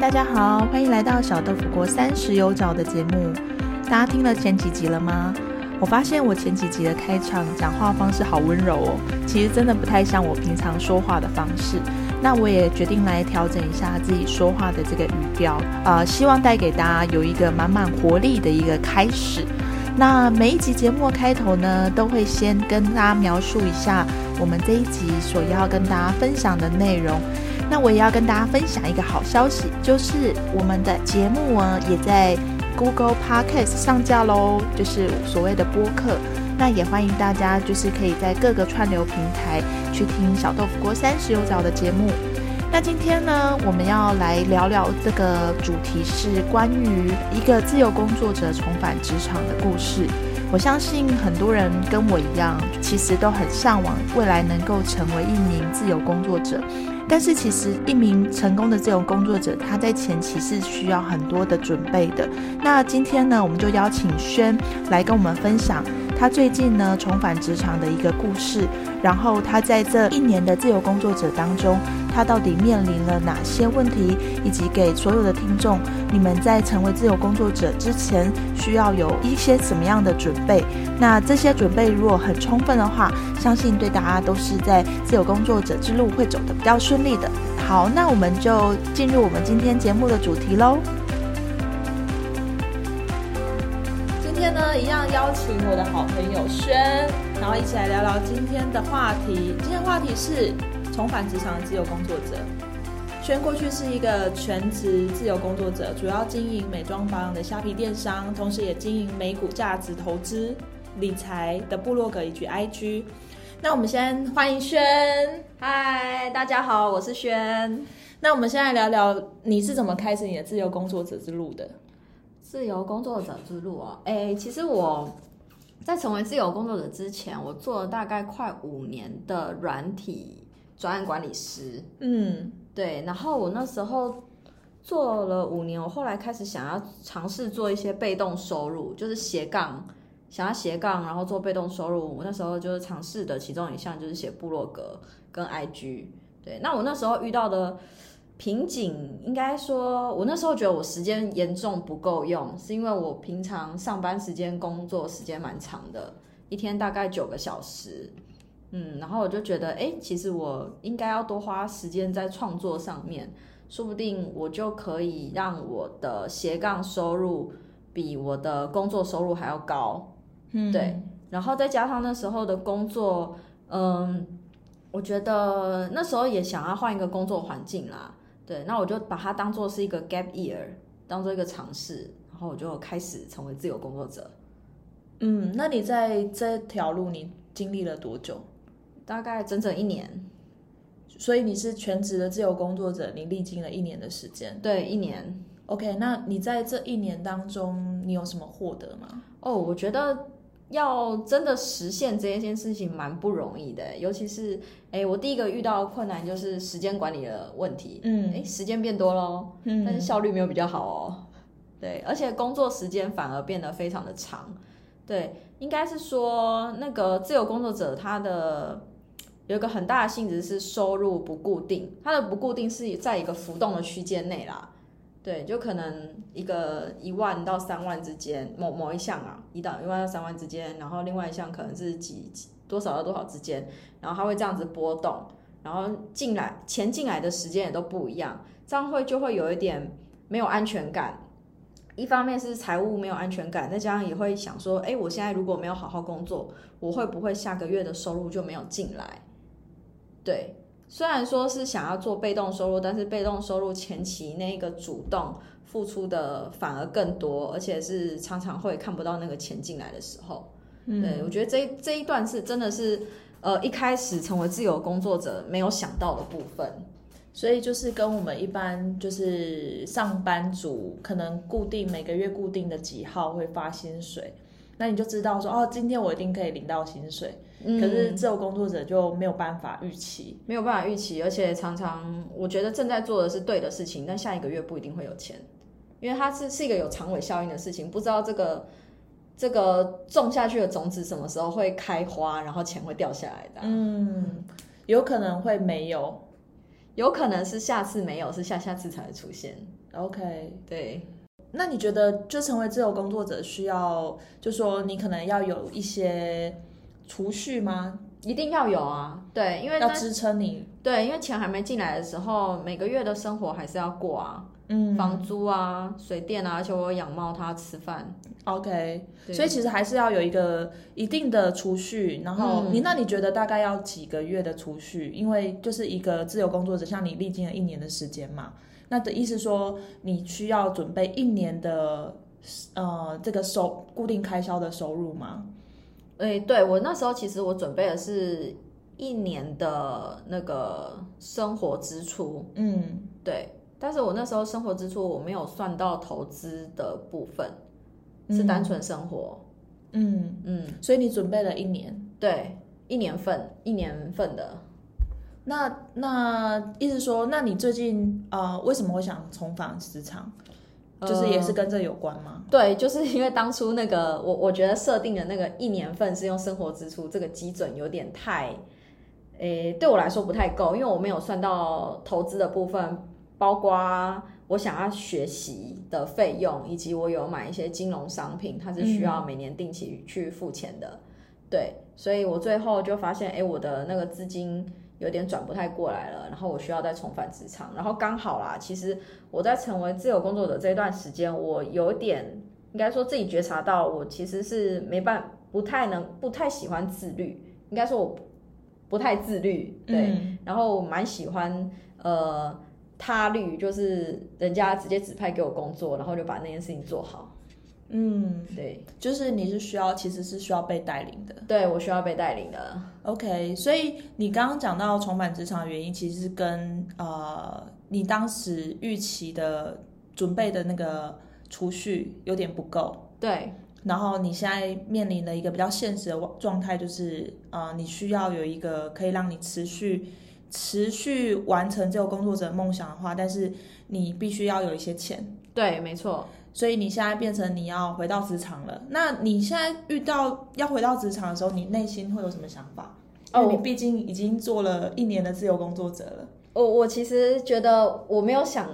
大家好，欢迎来到小豆腐国三十有找的节目。大家听了前几集了吗？我发现我前几集的开场讲话方式好温柔哦，其实真的不太像我平常说话的方式。那我也决定来调整一下自己说话的这个语调，呃，希望带给大家有一个满满活力的一个开始。那每一集节目开头呢，都会先跟大家描述一下我们这一集所要跟大家分享的内容。那我也要跟大家分享一个好消息，就是我们的节目呢也在 Google Podcast 上架喽，就是所谓的播客。那也欢迎大家就是可以在各个串流平台去听小豆腐锅三十有早的节目。那今天呢，我们要来聊聊这个主题是关于一个自由工作者重返职场的故事。我相信很多人跟我一样，其实都很向往未来能够成为一名自由工作者。但是其实一名成功的自由工作者，他在前期是需要很多的准备的。那今天呢，我们就邀请轩来跟我们分享他最近呢重返职场的一个故事，然后他在这一年的自由工作者当中，他到底面临了哪些问题，以及给所有的听众，你们在成为自由工作者之前需要有一些什么样的准备？那这些准备如果很充分的话，相信对大家都是在自由工作者之路会走得比较顺利的。好，那我们就进入我们今天节目的主题喽。邀请我的好朋友轩，然后一起来聊聊今天的话题。今天话题是重返职场的自由工作者。轩过去是一个全职自由工作者，主要经营美妆保养的虾皮电商，同时也经营美股价值投资、理财的部落格以及 IG。那我们先欢迎轩，嗨，大家好，我是轩。那我们现在聊聊你是怎么开始你的自由工作者之路的？自由工作者之路哦，哎，其实我在成为自由工作者之前，我做了大概快五年的软体专案管理师。嗯，对。然后我那时候做了五年，我后来开始想要尝试做一些被动收入，就是斜杠。想要斜杠，然后做被动收入，我那时候就是尝试的其中一项就是写部落格跟 IG。对，那我那时候遇到的瓶颈，应该说，我那时候觉得我时间严重不够用，是因为我平常上班时间工作时间蛮长的，一天大概九个小时。嗯，然后我就觉得，哎，其实我应该要多花时间在创作上面，说不定我就可以让我的斜杠收入比我的工作收入还要高。嗯，对，然后再加上那时候的工作，嗯，我觉得那时候也想要换一个工作环境啦，对，那我就把它当做是一个 gap year，当做一个尝试，然后我就开始成为自由工作者。嗯，那你在这条路你经历了多久？大概整整一年。所以你是全职的自由工作者，你历经了一年的时间。对，一年。OK，那你在这一年当中，你有什么获得吗？哦，我觉得。要真的实现这一件事情蛮不容易的，尤其是哎，我第一个遇到困难就是时间管理的问题。嗯，哎，时间变多喽，嗯，但是效率没有比较好哦。对，而且工作时间反而变得非常的长。对，应该是说那个自由工作者他的有一个很大的性质是收入不固定，他的不固定是在一个浮动的区间内啦。对，就可能一个一万到三万之间，某某一项啊，一到一万到三万之间，然后另外一项可能是几多少到多少之间，然后它会这样子波动，然后进来钱进来的时间也都不一样，这样会就会有一点没有安全感。一方面是财务没有安全感，再加上也会想说，哎，我现在如果没有好好工作，我会不会下个月的收入就没有进来？对。虽然说是想要做被动收入，但是被动收入前期那个主动付出的反而更多，而且是常常会看不到那个钱进来的时候。对我觉得这这一段是真的是呃一开始成为自由工作者没有想到的部分，所以就是跟我们一般就是上班族可能固定每个月固定的几号会发薪水，那你就知道说哦，今天我一定可以领到薪水。可是自由工作者就没有办法预期，没有办法预期，而且常常我觉得正在做的是对的事情，但下一个月不一定会有钱，因为它是是一个有长尾效应的事情，不知道这个这个种下去的种子什么时候会开花，然后钱会掉下来的。嗯，有可能会没有，有可能是下次没有，是下下次才会出现。OK，对。那你觉得，就成为自由工作者，需要就说你可能要有一些储蓄吗？一定要有啊，对，因为要支撑你。对，因为钱还没进来的时候，每个月的生活还是要过啊，嗯，房租啊、水电啊，而且我养猫，它吃饭。OK，所以其实还是要有一个一定的储蓄。然后你那你觉得大概要几个月的储蓄？因为就是一个自由工作者，像你历经了一年的时间嘛，那的意思说你需要准备一年的呃这个收固定开销的收入吗？哎，对我那时候其实我准备的是一年的那个生活支出，嗯，对，但是我那时候生活支出我没有算到投资的部分，是单。纯生活，嗯。嗯，所以你准备了一年，对，一年份一年份的，那那意思说，那你最近啊为什么会想重返职场？就是也是跟这有关吗？对，就是因为当初那个我我觉得设定的那个一年份是用生活支出这个基准有点太，诶，对我来说不太够，因为我没有算到投资的部分，包括我想要学习的费用，以及我有买一些金融商品，它是需要每年定期去付钱的。对，所以我最后就发现，哎，我的那个资金。有点转不太过来了，然后我需要再重返职场，然后刚好啦，其实我在成为自由工作者这段时间，我有点应该说自己觉察到，我其实是没办不太能不太喜欢自律，应该说我不太自律，对，然后蛮喜欢呃他律，就是人家直接指派给我工作，然后就把那件事情做好。嗯，对，就是你是需要，其实是需要被带领的。对我需要被带领的。OK，所以你刚刚讲到重返职场的原因，其实是跟呃你当时预期的准备的那个储蓄有点不够。对，然后你现在面临的一个比较现实的状态，就是呃你需要有一个可以让你持续持续完成这个工作者梦想的话，但是你必须要有一些钱。对，没错。所以你现在变成你要回到职场了，那你现在遇到要回到职场的时候，你内心会有什么想法？哦，你毕竟已经做了一年的自由工作者了。我我其实觉得我没有想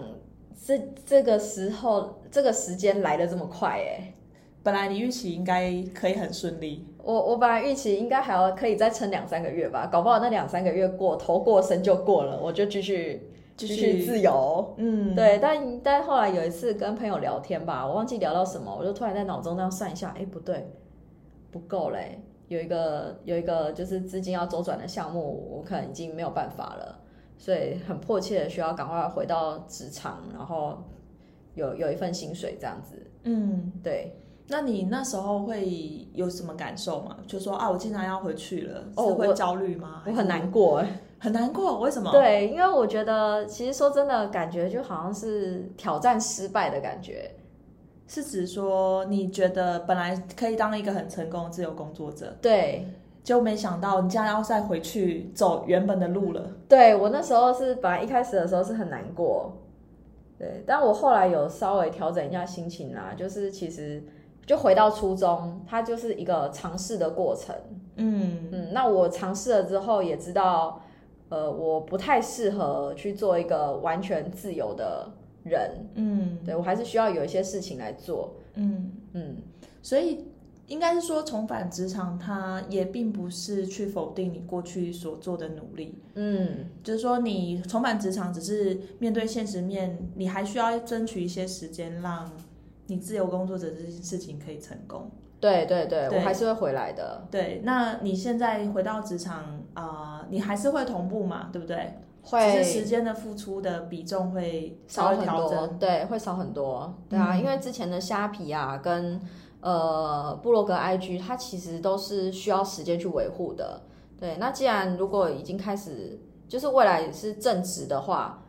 这这个时候这个时间来的这么快哎，本来你预期应该可以很顺利。我我本来预期应该还要可以再撑两三个月吧，搞不好那两三个月过头过身就过了，我就继续。继续自由，嗯，对，但但后来有一次跟朋友聊天吧，我忘记聊到什么，我就突然在脑中那样算一下，哎，不对，不够嘞，有一个有一个就是资金要周转的项目，我可能已经没有办法了，所以很迫切的需要赶快回到职场，然后有有一份薪水这样子，嗯，对。那你那时候会有什么感受吗？就说啊，我竟然要回去了，是会焦虑吗？我很难过，很难过。为什么？对，因为我觉得，其实说真的，感觉就好像是挑战失败的感觉。是指说，你觉得本来可以当一个很成功的自由工作者，对，就没想到你竟然要再回去走原本的路了。对我那时候是本来一开始的时候是很难过，对，但我后来有稍微调整一下心情啦，就是其实。就回到初中，它就是一个尝试的过程。嗯嗯，那我尝试了之后，也知道，呃，我不太适合去做一个完全自由的人。嗯，对我还是需要有一些事情来做。嗯嗯，所以应该是说，重返职场，它也并不是去否定你过去所做的努力。嗯，就是说，你重返职场，只是面对现实面，你还需要争取一些时间让。你自由工作者这件事情可以成功，对对对，我还是会回来的。对，那你现在回到职场啊，你还是会同步嘛？对不对？会，只是时间的付出的比重会少很多。对，会少很多。对啊，因为之前的虾皮啊，跟呃布洛格 IG，它其实都是需要时间去维护的。对，那既然如果已经开始，就是未来是正职的话。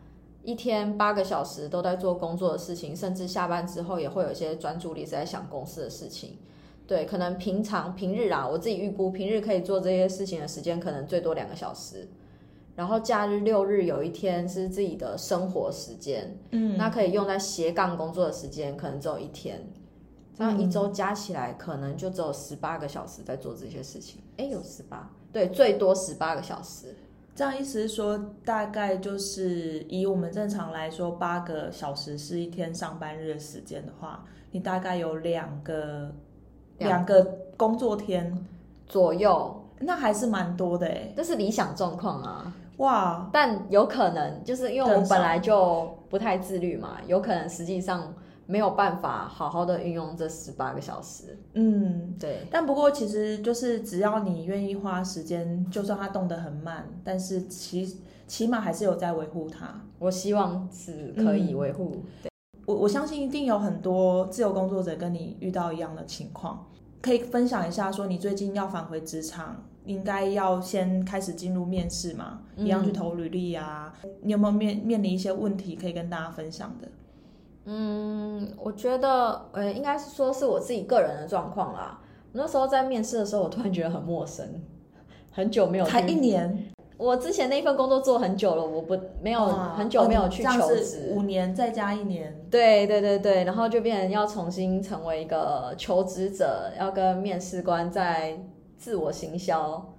一天八个小时都在做工作的事情，甚至下班之后也会有一些专注力是在想公司的事情。对，可能平常平日啊，我自己预估平日可以做这些事情的时间可能最多两个小时，然后假日六日有一天是自己的生活时间，嗯，那可以用在斜杠工作的时间可能只有一天，这样一周加起来可能就只有十八个小时在做这些事情。哎，有十八，对，最多十八个小时。这样意思是说，大概就是以我们正常来说，八个小时是一天上班日的时间的话，你大概有两个两个工作天左右，那还是蛮多的哎。这是理想状况啊，哇！但有可能就是因为我本来就不太自律嘛，有可能实际上。没有办法好好的运用这十八个小时。嗯，对。但不过其实就是只要你愿意花时间，就算它动得很慢，但是起起码还是有在维护它。我希望是可以维护。对，我我相信一定有很多自由工作者跟你遇到一样的情况，可以分享一下，说你最近要返回职场，应该要先开始进入面试嘛，一样去投履历啊？你有没有面面临一些问题可以跟大家分享的？嗯，我觉得，呃，应该是说是我自己个人的状况啦。那时候在面试的时候，我突然觉得很陌生，很久没有，才一年。我之前那份工作做很久了，我不没有很久没有去求职，五年再加一年。对对对对，然后就变成要重新成为一个求职者，要跟面试官在自我行销。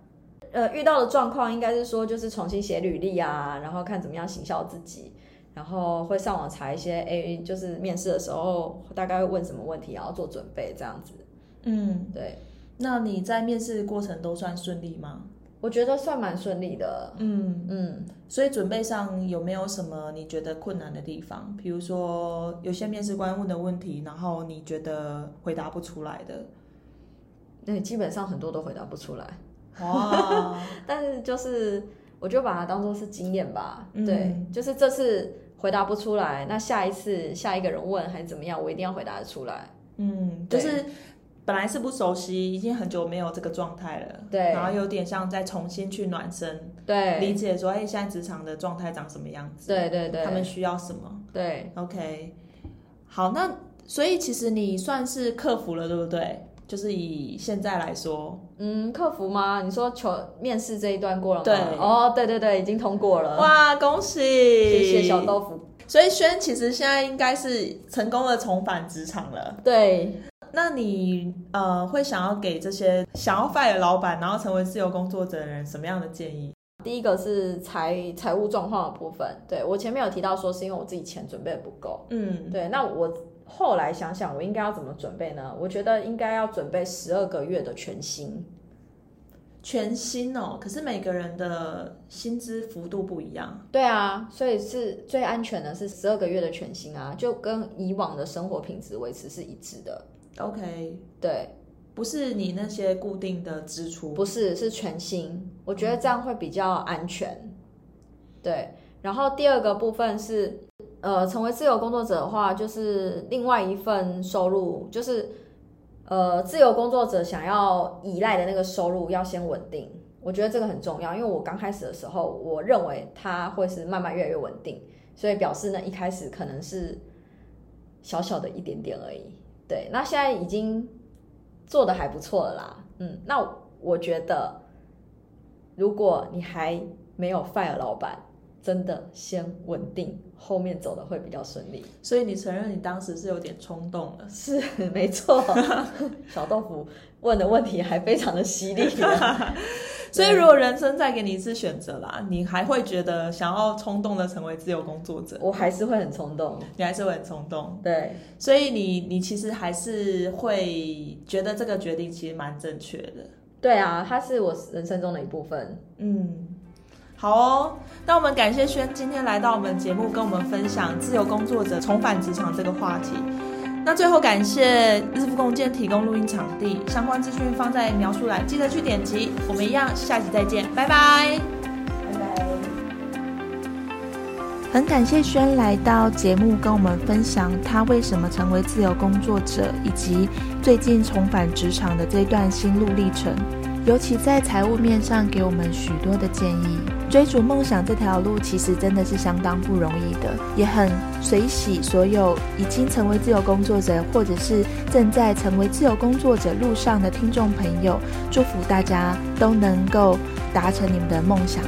呃，遇到的状况应该是说，就是重新写履历啊，然后看怎么样行销自己。然后会上网查一些，哎，就是面试的时候大概会问什么问题，然后做准备这样子。嗯，对。那你在面试过程都算顺利吗？我觉得算蛮顺利的。嗯嗯。所以准备上有没有什么你觉得困难的地方？比如说有些面试官问的问题，然后你觉得回答不出来的？对，基本上很多都回答不出来。哇！但是就是我就把它当做是经验吧。对，就是这次。回答不出来，那下一次下一个人问还是怎么样，我一定要回答得出来。嗯，就是本来是不熟悉，已经很久没有这个状态了。对，然后有点像再重新去暖身，对，理解说，哎，现在职场的状态长什么样子？对对对，他们需要什么？对，OK，好，那所以其实你算是克服了，对不对？就是以现在来说，嗯，克服吗？你说求面试这一段过了吗？对，哦，对对对，已经通过了。哇，恭喜！谢谢小豆腐。所以轩其实现在应该是成功的重返职场了。对，那你呃会想要给这些想要 fire 老板，然后成为自由工作者的人什么样的建议？第一个是财财务状况的部分。对我前面有提到说是因为我自己钱准备的不够。嗯，对，那我。后来想想，我应该要怎么准备呢？我觉得应该要准备十二个月的全薪，全薪哦。可是每个人的薪资幅度不一样。对啊，所以是最安全的是十二个月的全薪啊，就跟以往的生活品质维持是一致的。OK，对，不是你那些固定的支出，不是是全新，我觉得这样会比较安全。对，然后第二个部分是。呃，成为自由工作者的话，就是另外一份收入，就是呃，自由工作者想要依赖的那个收入要先稳定。我觉得这个很重要，因为我刚开始的时候，我认为它会是慢慢越来越稳定，所以表示呢，一开始可能是小小的一点点而已。对，那现在已经做的还不错了啦。嗯，那我觉得，如果你还没有 fire 老板。真的先稳定，后面走的会比较顺利。所以你承认你当时是有点冲动了？是，没错。小豆腐问的问题还非常的犀利。所以如果人生再给你一次选择啦，你还会觉得想要冲动的成为自由工作者？我还是会很冲动，你还是会很冲动。对，所以你你其实还是会觉得这个决定其实蛮正确的。对啊，它是我人生中的一部分。嗯。好哦，那我们感谢轩今天来到我们节目，跟我们分享自由工作者重返职场这个话题。那最后感谢日复共建提供录音场地，相关资讯放在描述栏，记得去点击。我们一样，下期再见，拜拜，拜拜。很感谢轩来到节目，跟我们分享他为什么成为自由工作者，以及最近重返职场的这段心路历程。尤其在财务面上，给我们许多的建议。追逐梦想这条路，其实真的是相当不容易的，也很随喜所有已经成为自由工作者，或者是正在成为自由工作者路上的听众朋友，祝福大家都能够达成你们的梦想。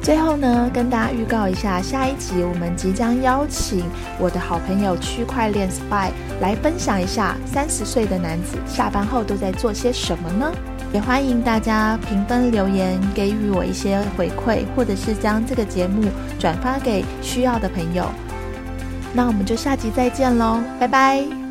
最后呢，跟大家预告一下，下一集我们即将邀请我的好朋友区块链 Spy 来分享一下三十岁的男子下班后都在做些什么呢？也欢迎大家评分留言，给予我一些回馈，或者是将这个节目转发给需要的朋友。那我们就下集再见喽，拜拜。